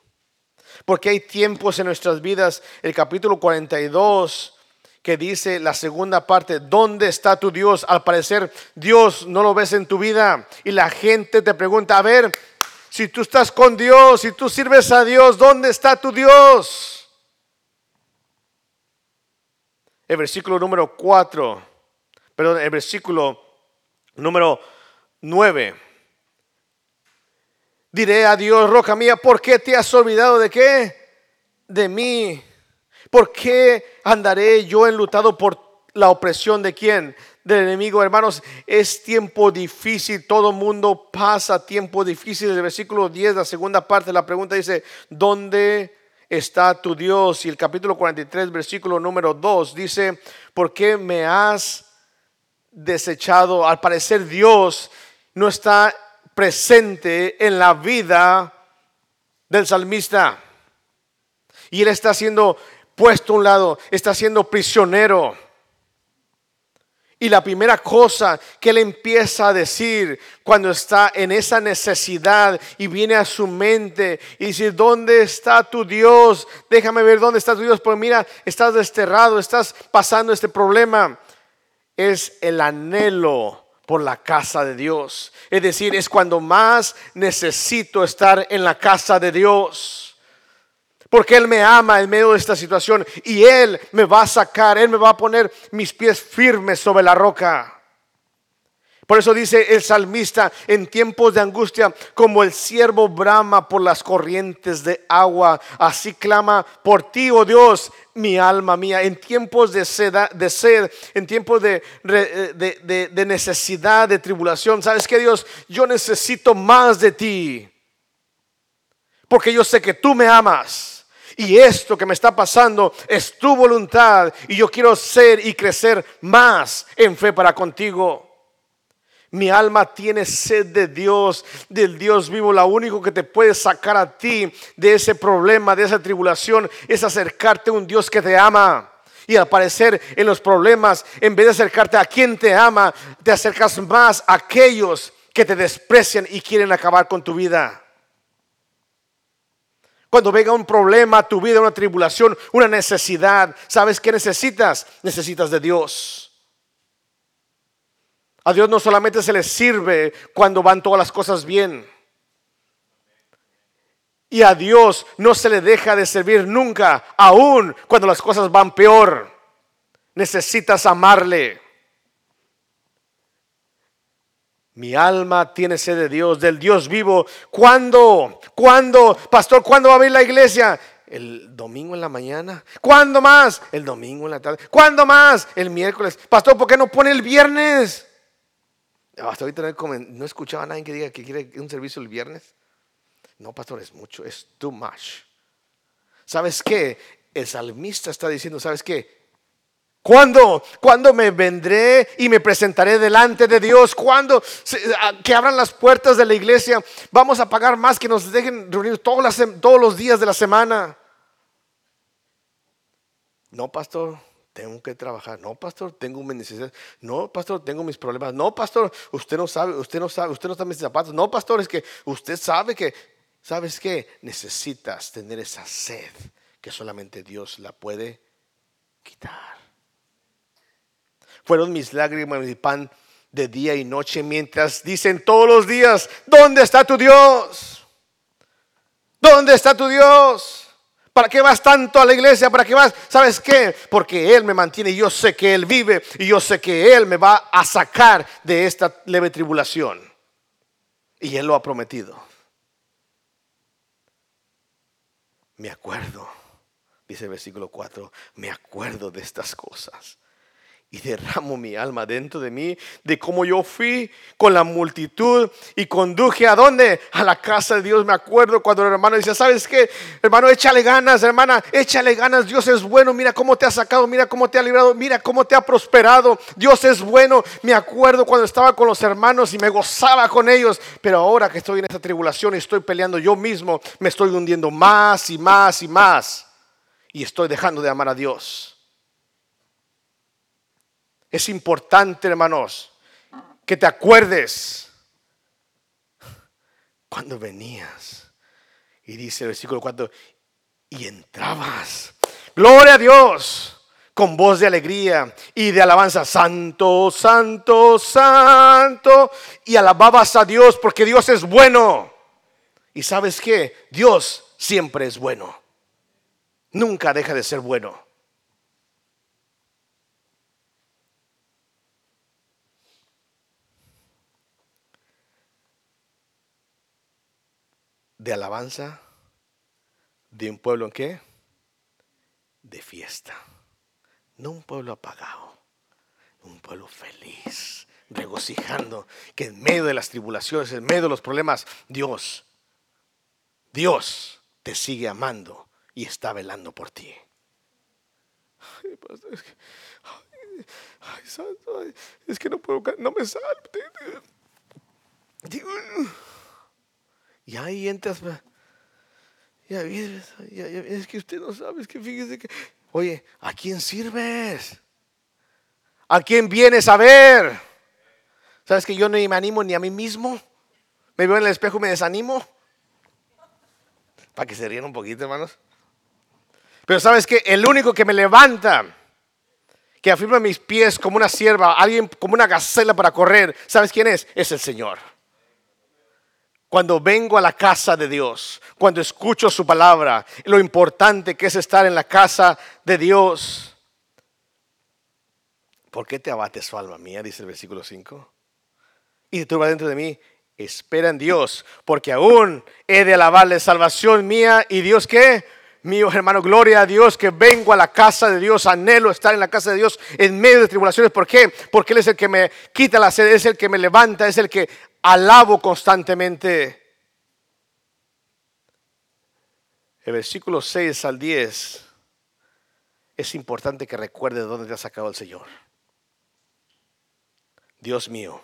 Porque hay tiempos en nuestras vidas, el capítulo 42 que dice la segunda parte, ¿dónde está tu Dios? Al parecer Dios no lo ves en tu vida y la gente te pregunta, a ver, si tú estás con Dios, si tú sirves a Dios, ¿dónde está tu Dios? El versículo número 4, perdón, el versículo número 9. Diré a Dios, roca mía, ¿por qué te has olvidado de qué? De mí. ¿Por qué andaré yo enlutado por la opresión de quién? Del enemigo, hermanos. Es tiempo difícil, todo mundo pasa tiempo difícil. El versículo 10, la segunda parte, la pregunta dice, ¿dónde está tu Dios. Y el capítulo 43, versículo número 2 dice, ¿por qué me has desechado? Al parecer Dios no está presente en la vida del salmista. Y él está siendo puesto a un lado, está siendo prisionero. Y la primera cosa que él empieza a decir cuando está en esa necesidad y viene a su mente y dice, ¿dónde está tu Dios? Déjame ver dónde está tu Dios. Porque mira, estás desterrado, estás pasando este problema. Es el anhelo por la casa de Dios. Es decir, es cuando más necesito estar en la casa de Dios. Porque Él me ama en medio de esta situación y Él me va a sacar, Él me va a poner mis pies firmes sobre la roca. Por eso dice el salmista, en tiempos de angustia, como el siervo brama por las corrientes de agua, así clama por ti, oh Dios, mi alma mía. En tiempos de sed, en tiempos de, de, de necesidad, de tribulación, ¿sabes qué, Dios? Yo necesito más de ti. Porque yo sé que tú me amas. Y esto que me está pasando es tu voluntad. Y yo quiero ser y crecer más en fe para contigo. Mi alma tiene sed de Dios, del Dios vivo. Lo único que te puede sacar a ti de ese problema, de esa tribulación, es acercarte a un Dios que te ama. Y aparecer en los problemas, en vez de acercarte a quien te ama, te acercas más a aquellos que te desprecian y quieren acabar con tu vida. Cuando venga un problema a tu vida, una tribulación, una necesidad, ¿sabes qué necesitas? Necesitas de Dios. A Dios no solamente se le sirve cuando van todas las cosas bien. Y a Dios no se le deja de servir nunca, aun cuando las cosas van peor. Necesitas amarle. Mi alma tiene sed de Dios, del Dios vivo. ¿Cuándo? ¿Cuándo? Pastor, ¿cuándo va a abrir la iglesia? El domingo en la mañana. ¿Cuándo más? El domingo en la tarde. ¿Cuándo más? El miércoles. Pastor, ¿por qué no pone el viernes? Hasta ahorita no, escuchaba a nadie que diga que quiere un servicio el viernes. No, pastor, es mucho, es too much. ¿Sabes qué? El salmista está diciendo, ¿sabes qué? ¿Cuándo? ¿Cuándo me vendré y me presentaré delante de Dios? ¿Cuándo? Que abran las puertas de la iglesia. Vamos a pagar más que nos dejen reunir todos, los días de la semana. No, pastor tengo que trabajar. No, pastor, tengo mis necesidades. No, pastor, tengo mis problemas. No, pastor, usted no sabe, usted no sabe, usted no está en mis zapatos. No, pastor, es que usted sabe que, ¿sabes qué? Necesitas tener esa sed que solamente Dios la puede quitar. Fueron mis lágrimas, mi pan de día y noche, mientras dicen todos los días, ¿dónde está tu Dios? ¿Dónde está tu Dios? ¿Para qué vas tanto a la iglesia? ¿Para qué vas? ¿Sabes qué? Porque Él me mantiene yo sé que Él vive y yo sé que Él me va a sacar de esta leve tribulación. Y Él lo ha prometido. Me acuerdo, dice el versículo 4, me acuerdo de estas cosas y derramo mi alma dentro de mí, de cómo yo fui con la multitud y conduje a dónde? A la casa de Dios. Me acuerdo cuando el hermano decía, ¿sabes qué? Hermano, échale ganas, hermana, échale ganas. Dios es bueno. Mira cómo te ha sacado, mira cómo te ha librado, mira cómo te ha prosperado. Dios es bueno. Me acuerdo cuando estaba con los hermanos y me gozaba con ellos. Pero ahora que estoy en esta tribulación y estoy peleando yo mismo, me estoy hundiendo más y más y más. Y estoy dejando de amar a Dios. Es importante, hermanos, que te acuerdes cuando venías. Y dice el versículo 4, y entrabas. Gloria a Dios con voz de alegría y de alabanza. Santo, santo, santo. Y alababas a Dios porque Dios es bueno. Y sabes que Dios siempre es bueno. Nunca deja de ser bueno. De alabanza de un pueblo en qué? De fiesta. No un pueblo apagado, un pueblo feliz, regocijando que en medio de las tribulaciones, en medio de los problemas, Dios, Dios te sigue amando y está velando por ti. Es que, es que no puedo, no me sale. Y ahí entras. Ya, es que usted no sabe, es que fíjese que. Oye, ¿a quién sirves? ¿A quién vienes a ver? ¿Sabes que yo no me animo ni a mí mismo? Me veo en el espejo y me desanimo. Para que se rían un poquito, hermanos. Pero sabes que el único que me levanta, que afirma mis pies como una sierva, alguien como una gacela para correr, ¿sabes quién es? Es el Señor. Cuando vengo a la casa de Dios, cuando escucho su palabra, lo importante que es estar en la casa de Dios. ¿Por qué te abates su alma mía? Dice el versículo 5. y turba dentro de mí, espera en Dios, porque aún he de alabarle salvación mía y Dios que mío, hermano, gloria a Dios que vengo a la casa de Dios, anhelo estar en la casa de Dios en medio de tribulaciones. ¿Por qué? Porque Él es el que me quita la sed, es el que me levanta, es el que alabo constantemente. El versículo 6 al 10 es importante que recuerde dónde te ha sacado el Señor. Dios mío,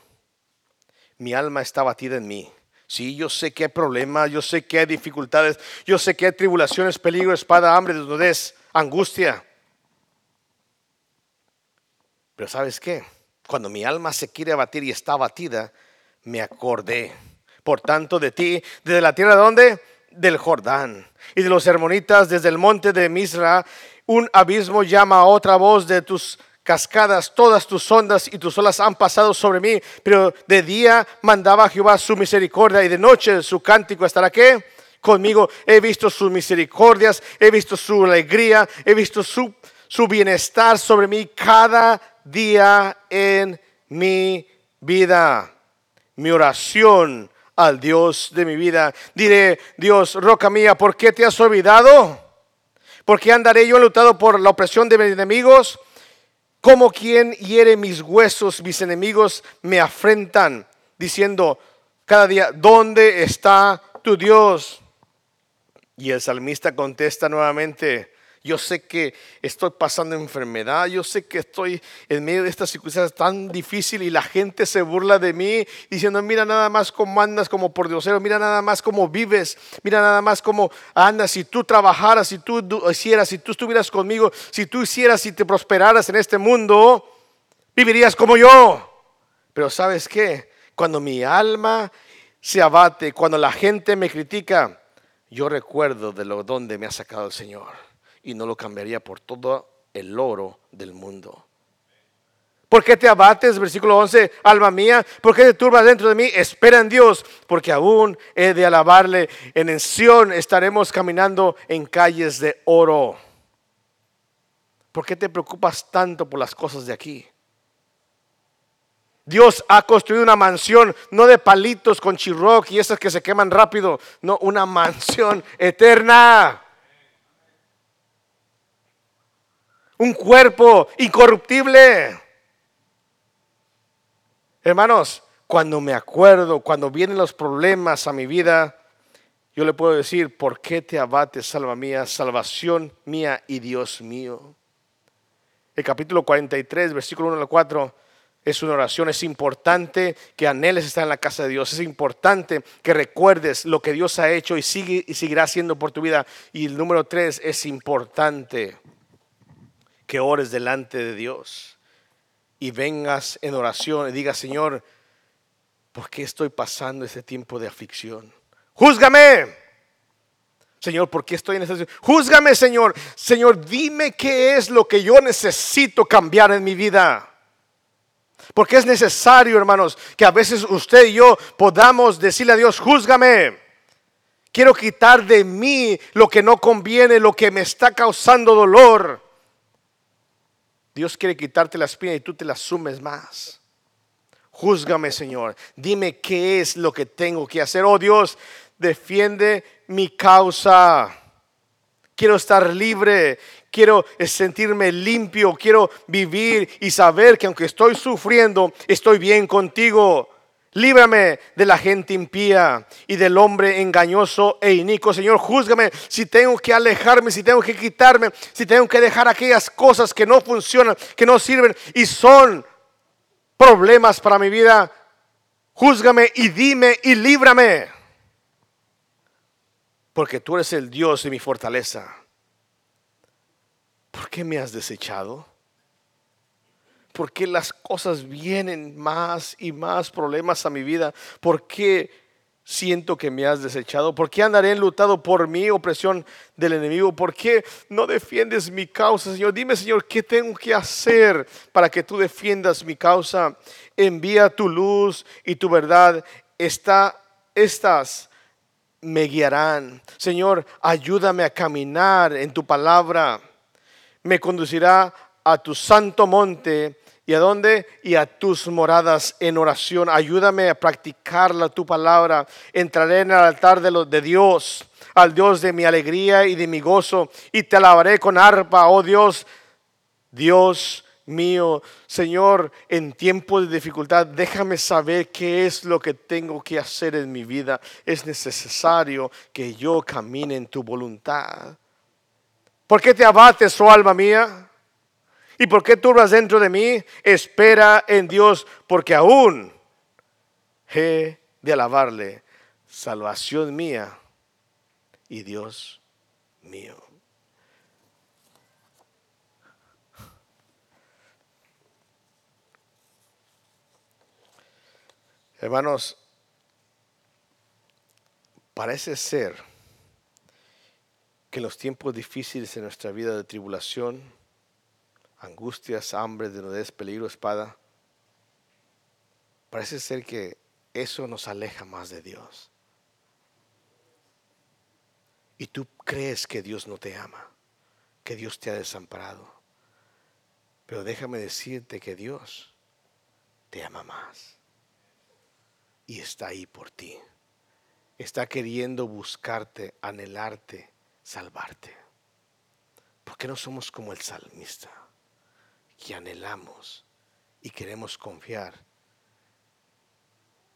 mi alma está batida en mí. Sí, yo sé que hay problemas, yo sé que hay dificultades, yo sé que hay tribulaciones, peligro, espada, hambre, desnudez, angustia. Pero ¿sabes qué? Cuando mi alma se quiere abatir y está abatida, me acordé. Por tanto, de ti, desde la tierra de dónde? Del Jordán. Y de los hermonitas desde el monte de Misra, un abismo llama a otra voz de tus cascadas, todas tus ondas y tus olas han pasado sobre mí, pero de día mandaba Jehová su misericordia y de noche su cántico estará qué? Conmigo he visto sus misericordias, he visto su alegría, he visto su, su bienestar sobre mí cada día en mi vida. Mi oración al Dios de mi vida. Diré, Dios, roca mía, ¿por qué te has olvidado? ¿Por qué andaré yo enlutado por la opresión de mis enemigos? Como quien hiere mis huesos, mis enemigos me afrentan, diciendo cada día, ¿dónde está tu Dios? Y el salmista contesta nuevamente, yo sé que estoy pasando enfermedad, yo sé que estoy en medio de estas circunstancias tan difíciles y la gente se burla de mí diciendo, mira nada más cómo andas como por diosero, mira nada más cómo vives, mira nada más cómo andas, si tú trabajaras, si tú hicieras, si tú estuvieras conmigo, si tú hicieras, si te prosperaras en este mundo, vivirías como yo. Pero sabes qué, cuando mi alma se abate, cuando la gente me critica, yo recuerdo de lo donde me ha sacado el Señor y no lo cambiaría por todo el oro del mundo. ¿Por qué te abates? Versículo 11, alma mía, ¿por qué te turbas dentro de mí? Espera en Dios, porque aún he de alabarle. En Ención estaremos caminando en calles de oro. ¿Por qué te preocupas tanto por las cosas de aquí? Dios ha construido una mansión, no de palitos con chirroc y esas que se queman rápido, no, una [laughs] mansión eterna. Un cuerpo incorruptible. Hermanos, cuando me acuerdo, cuando vienen los problemas a mi vida, yo le puedo decir, ¿por qué te abates, salva mía, salvación mía y Dios mío? El capítulo 43, versículo 1 al 4, es una oración. Es importante que anheles estar en la casa de Dios. Es importante que recuerdes lo que Dios ha hecho y, sigue, y seguirá haciendo por tu vida. Y el número 3, es importante que ores delante de Dios y vengas en oración y digas, Señor, ¿por qué estoy pasando ese tiempo de aflicción? Júzgame. Señor, ¿por qué estoy en esta situación? Júzgame, Señor. Señor, dime qué es lo que yo necesito cambiar en mi vida. Porque es necesario, hermanos, que a veces usted y yo podamos decirle a Dios, júzgame. Quiero quitar de mí lo que no conviene, lo que me está causando dolor. Dios quiere quitarte la espina y tú te la sumes más. Júzgame, Señor. Dime qué es lo que tengo que hacer. Oh Dios, defiende mi causa. Quiero estar libre, quiero sentirme limpio, quiero vivir y saber que aunque estoy sufriendo, estoy bien contigo. Líbrame de la gente impía y del hombre engañoso e inico. Señor, júzgame si tengo que alejarme, si tengo que quitarme, si tengo que dejar aquellas cosas que no funcionan, que no sirven y son problemas para mi vida. Júzgame y dime y líbrame. Porque tú eres el Dios de mi fortaleza. ¿Por qué me has desechado? ¿Por qué las cosas vienen más y más problemas a mi vida? ¿Por qué siento que me has desechado? ¿Por qué andaré enlutado por mi opresión del enemigo? ¿Por qué no defiendes mi causa, Señor? Dime, Señor, ¿qué tengo que hacer para que tú defiendas mi causa? Envía tu luz y tu verdad. Está, estas me guiarán. Señor, ayúdame a caminar en tu palabra. Me conducirá a tu santo monte ¿Y a dónde? Y a tus moradas en oración. Ayúdame a practicar la, tu palabra. Entraré en el altar de, de Dios, al Dios de mi alegría y de mi gozo, y te alabaré con arpa, oh Dios, Dios mío, Señor, en tiempos de dificultad, déjame saber qué es lo que tengo que hacer en mi vida. Es necesario que yo camine en tu voluntad. ¿Por qué te abates, oh alma mía? ¿Y por qué turbas dentro de mí? Espera en Dios, porque aún he de alabarle, salvación mía y Dios mío. Hermanos, parece ser que en los tiempos difíciles en nuestra vida de tribulación, angustias, hambre, desnudez, peligro, espada, parece ser que eso nos aleja más de Dios. Y tú crees que Dios no te ama, que Dios te ha desamparado. Pero déjame decirte que Dios te ama más. Y está ahí por ti. Está queriendo buscarte, anhelarte, salvarte. ¿Por qué no somos como el salmista? Que anhelamos y queremos confiar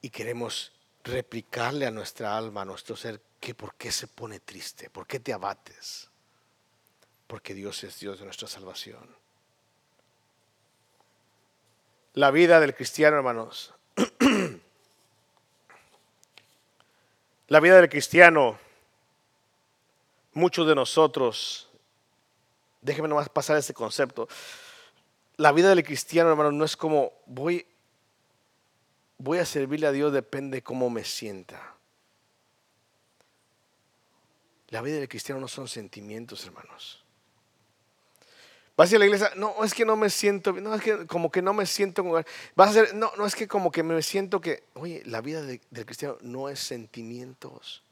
y queremos replicarle a nuestra alma, a nuestro ser, que por qué se pone triste, por qué te abates, porque Dios es Dios de nuestra salvación. La vida del cristiano, hermanos, [clears throat] la vida del cristiano, muchos de nosotros, déjenme nomás pasar ese concepto, la vida del cristiano, hermano, no es como voy, voy a servirle a Dios, depende de cómo me sienta. La vida del cristiano no son sentimientos, hermanos. Vas a la iglesia, no, es que no me siento, no, es que como que no me siento. Vas a no, no es que como que me siento que, oye, la vida del cristiano no es sentimientos.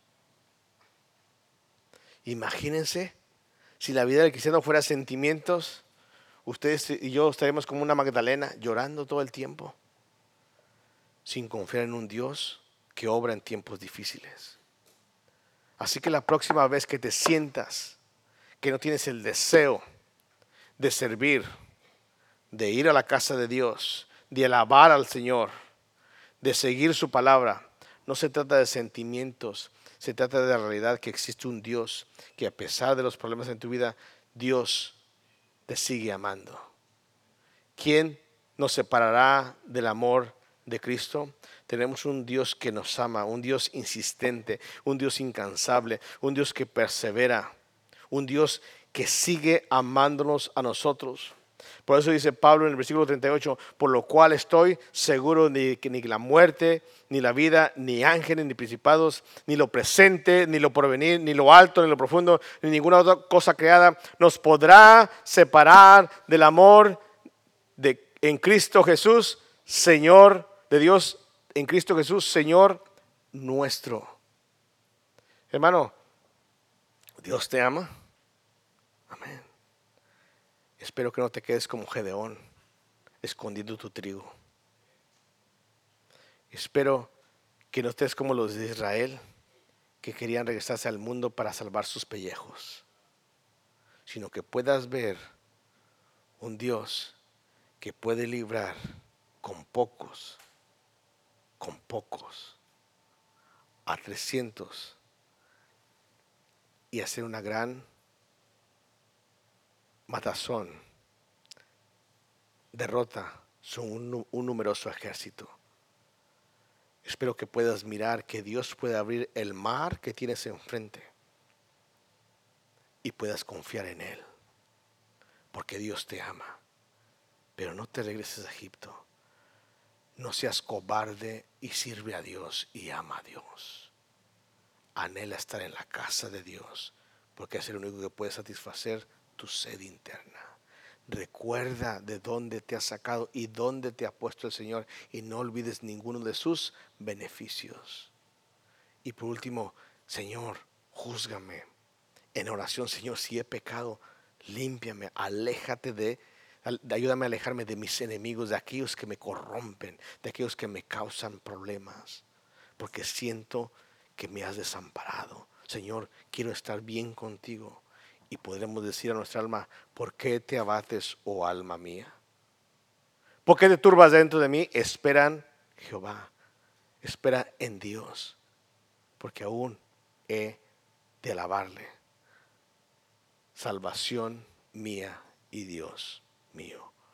Imagínense si la vida del cristiano fuera sentimientos ustedes y yo estaremos como una Magdalena llorando todo el tiempo, sin confiar en un Dios que obra en tiempos difíciles. Así que la próxima vez que te sientas que no tienes el deseo de servir, de ir a la casa de Dios, de alabar al Señor, de seguir su palabra, no se trata de sentimientos, se trata de la realidad que existe un Dios que a pesar de los problemas en tu vida, Dios te sigue amando. ¿Quién nos separará del amor de Cristo? Tenemos un Dios que nos ama, un Dios insistente, un Dios incansable, un Dios que persevera, un Dios que sigue amándonos a nosotros. Por eso dice Pablo en el versículo 38, por lo cual estoy seguro de que ni la muerte, ni la vida, ni ángeles, ni principados, ni lo presente, ni lo porvenir, ni lo alto, ni lo profundo, ni ninguna otra cosa creada nos podrá separar del amor de, en Cristo Jesús, Señor de Dios, en Cristo Jesús, Señor nuestro. Hermano, Dios te ama. Amén. Espero que no te quedes como Gedeón, escondiendo tu trigo. Espero que no estés como los de Israel, que querían regresarse al mundo para salvar sus pellejos, sino que puedas ver un Dios que puede librar con pocos, con pocos, a 300 y hacer una gran matazón, derrota son un, numeroso ejército. Espero que puedas mirar que Dios puede abrir el mar que tienes enfrente y puedas confiar en Él, porque Dios te ama. Pero no te regreses a Egipto. No seas cobarde y sirve a Dios y ama a Dios. Anhela estar en la casa de Dios, porque es el único que puede satisfacer tu sed interna. Recuerda de dónde te ha sacado y dónde te ha puesto el Señor y no olvides ninguno de sus beneficios. Y por último, Señor, júzgame en oración, Señor, si he pecado, límpiame, aléjate de, Ayúdame a alejarme de mis enemigos, de aquellos que me corrompen, de aquellos que me causan problemas, porque siento que me has desamparado. Señor, quiero estar bien contigo. Y podremos decir a nuestra alma, ¿por qué te abates, oh alma mía? ¿Por qué te turbas dentro de mí? Esperan Jehová, espera en Dios, porque aún he de alabarle. Salvación mía y Dios mío.